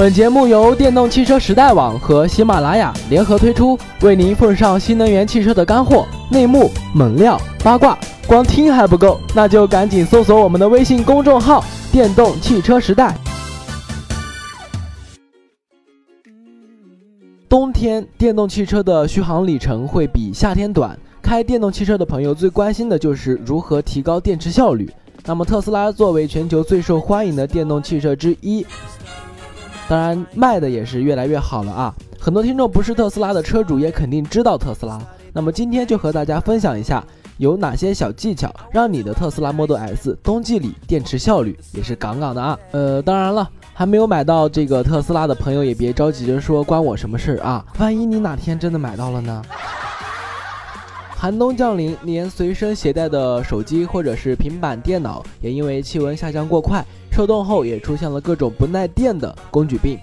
本节目由电动汽车时代网和喜马拉雅联合推出，为您奉上新能源汽车的干货、内幕、猛料、八卦。光听还不够，那就赶紧搜索我们的微信公众号“电动汽车时代”。冬天电动汽车的续航里程会比夏天短，开电动汽车的朋友最关心的就是如何提高电池效率。那么特斯拉作为全球最受欢迎的电动汽车之一，当然卖的也是越来越好了啊！很多听众不是特斯拉的车主，也肯定知道特斯拉。那么今天就和大家分享一下有哪些小技巧，让你的特斯拉 Model S 冬季里电池效率也是杠杠的啊！呃，当然了。还没有买到这个特斯拉的朋友也别着急着说关我什么事啊！万一你哪天真的买到了呢？寒冬降临，连随身携带的手机或者是平板电脑也因为气温下降过快，受冻后也出现了各种不耐电的工具病。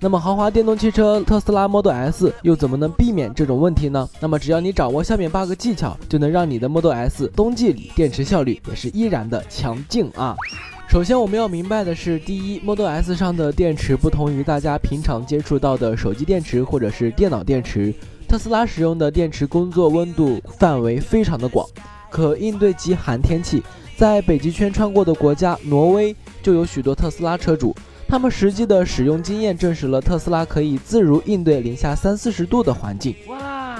那么豪华电动汽车特斯拉 Model S 又怎么能避免这种问题呢？那么只要你掌握下面八个技巧，就能让你的 Model S 冬季里电池效率也是依然的强劲啊！首先，我们要明白的是，第一，Model S 上的电池不同于大家平常接触到的手机电池或者是电脑电池，特斯拉使用的电池工作温度范围非常的广，可应对极寒天气。在北极圈穿过的国家挪威，就有许多特斯拉车主，他们实际的使用经验证实了特斯拉可以自如应对零下三四十度的环境。哇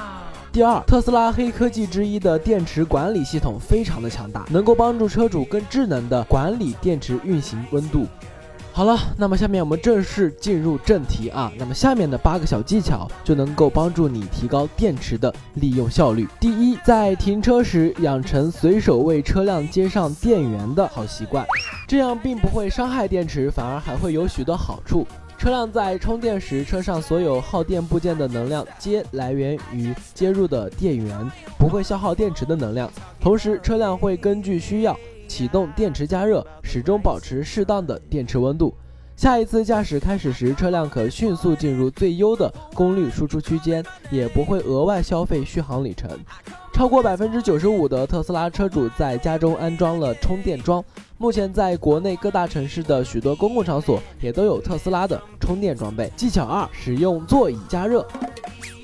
第二，特斯拉黑科技之一的电池管理系统非常的强大，能够帮助车主更智能的管理电池运行温度。好了，那么下面我们正式进入正题啊。那么下面的八个小技巧就能够帮助你提高电池的利用效率。第一，在停车时养成随手为车辆接上电源的好习惯，这样并不会伤害电池，反而还会有许多好处。车辆在充电时，车上所有耗电部件的能量皆来源于接入的电源，不会消耗电池的能量。同时，车辆会根据需要启动电池加热，始终保持适当的电池温度。下一次驾驶开始时，车辆可迅速进入最优的功率输出区间，也不会额外消费续航里程。超过百分之九十五的特斯拉车主在家中安装了充电桩。目前，在国内各大城市的许多公共场所也都有特斯拉的充电装备。技巧二：使用座椅加热。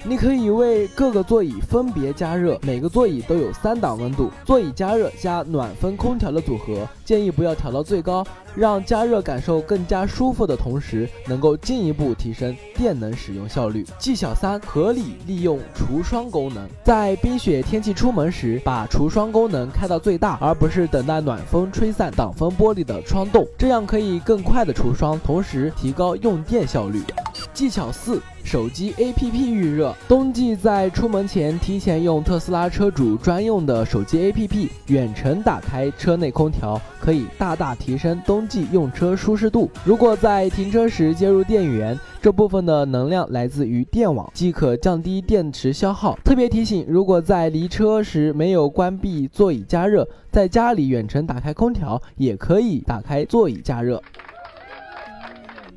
你可以为各个座椅分别加热，每个座椅都有三档温度。座椅加热加暖风空调的组合，建议不要调到最高，让加热感受更加舒服的同时，能够进一步提升电能使用效率。技巧三：合理利用除霜功能。在冰雪天气出门时，把除霜功能开到最大，而不是等待暖风吹散挡风玻璃的霜冻，这样可以更快的除霜，同时提高用电效率。技巧四。手机 APP 预热，冬季在出门前提前用特斯拉车主专用的手机 APP 远程打开车内空调，可以大大提升冬季用车舒适度。如果在停车时接入电源，这部分的能量来自于电网，即可降低电池消耗。特别提醒，如果在离车时没有关闭座椅加热，在家里远程打开空调也可以打开座椅加热。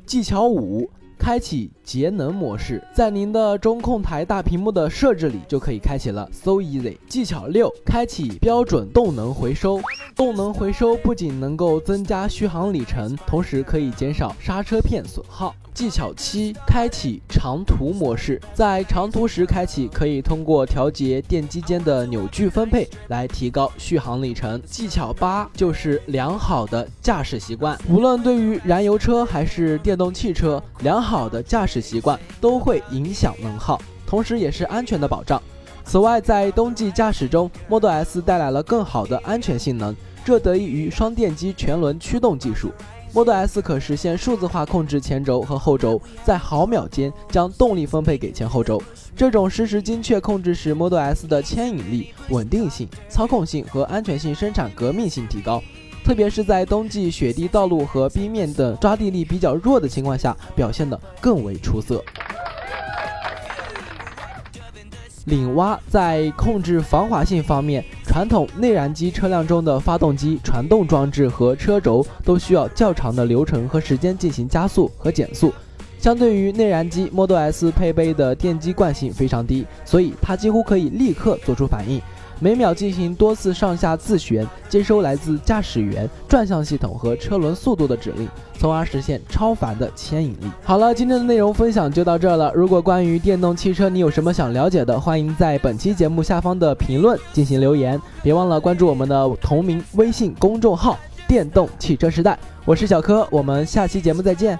技巧五。开启节能模式，在您的中控台大屏幕的设置里就可以开启了，so easy。技巧六，开启标准动能回收。动能回收不仅能够增加续航里程，同时可以减少刹车片损耗。技巧七：开启长途模式。在长途时开启，可以通过调节电机间的扭矩分配来提高续航里程。技巧八就是良好的驾驶习惯。无论对于燃油车还是电动汽车，良好好的驾驶习惯都会影响能耗，同时也是安全的保障。此外，在冬季驾驶中，Model S 带来了更好的安全性能，这得益于双电机全轮驱动技术。Model S 可实现数字化控制前轴和后轴，在毫秒间将动力分配给前后轴。这种实时精确控制使 Model S 的牵引力、稳定性、操控性和安全性生产革命性提高。特别是在冬季雪地道路和冰面等抓地力比较弱的情况下，表现得更为出色。领蛙在控制防滑性方面，传统内燃机车辆中的发动机、传动装置和车轴都需要较长的流程和时间进行加速和减速。相对于内燃机，Model S 配备的电机惯性非常低，所以它几乎可以立刻做出反应，每秒进行多次上下自旋，接收来自驾驶员、转向系统和车轮速度的指令，从而实现超凡的牵引力。好了，今天的内容分享就到这了。如果关于电动汽车你有什么想了解的，欢迎在本期节目下方的评论进行留言，别忘了关注我们的同名微信公众号“电动汽车时代”。我是小柯，我们下期节目再见。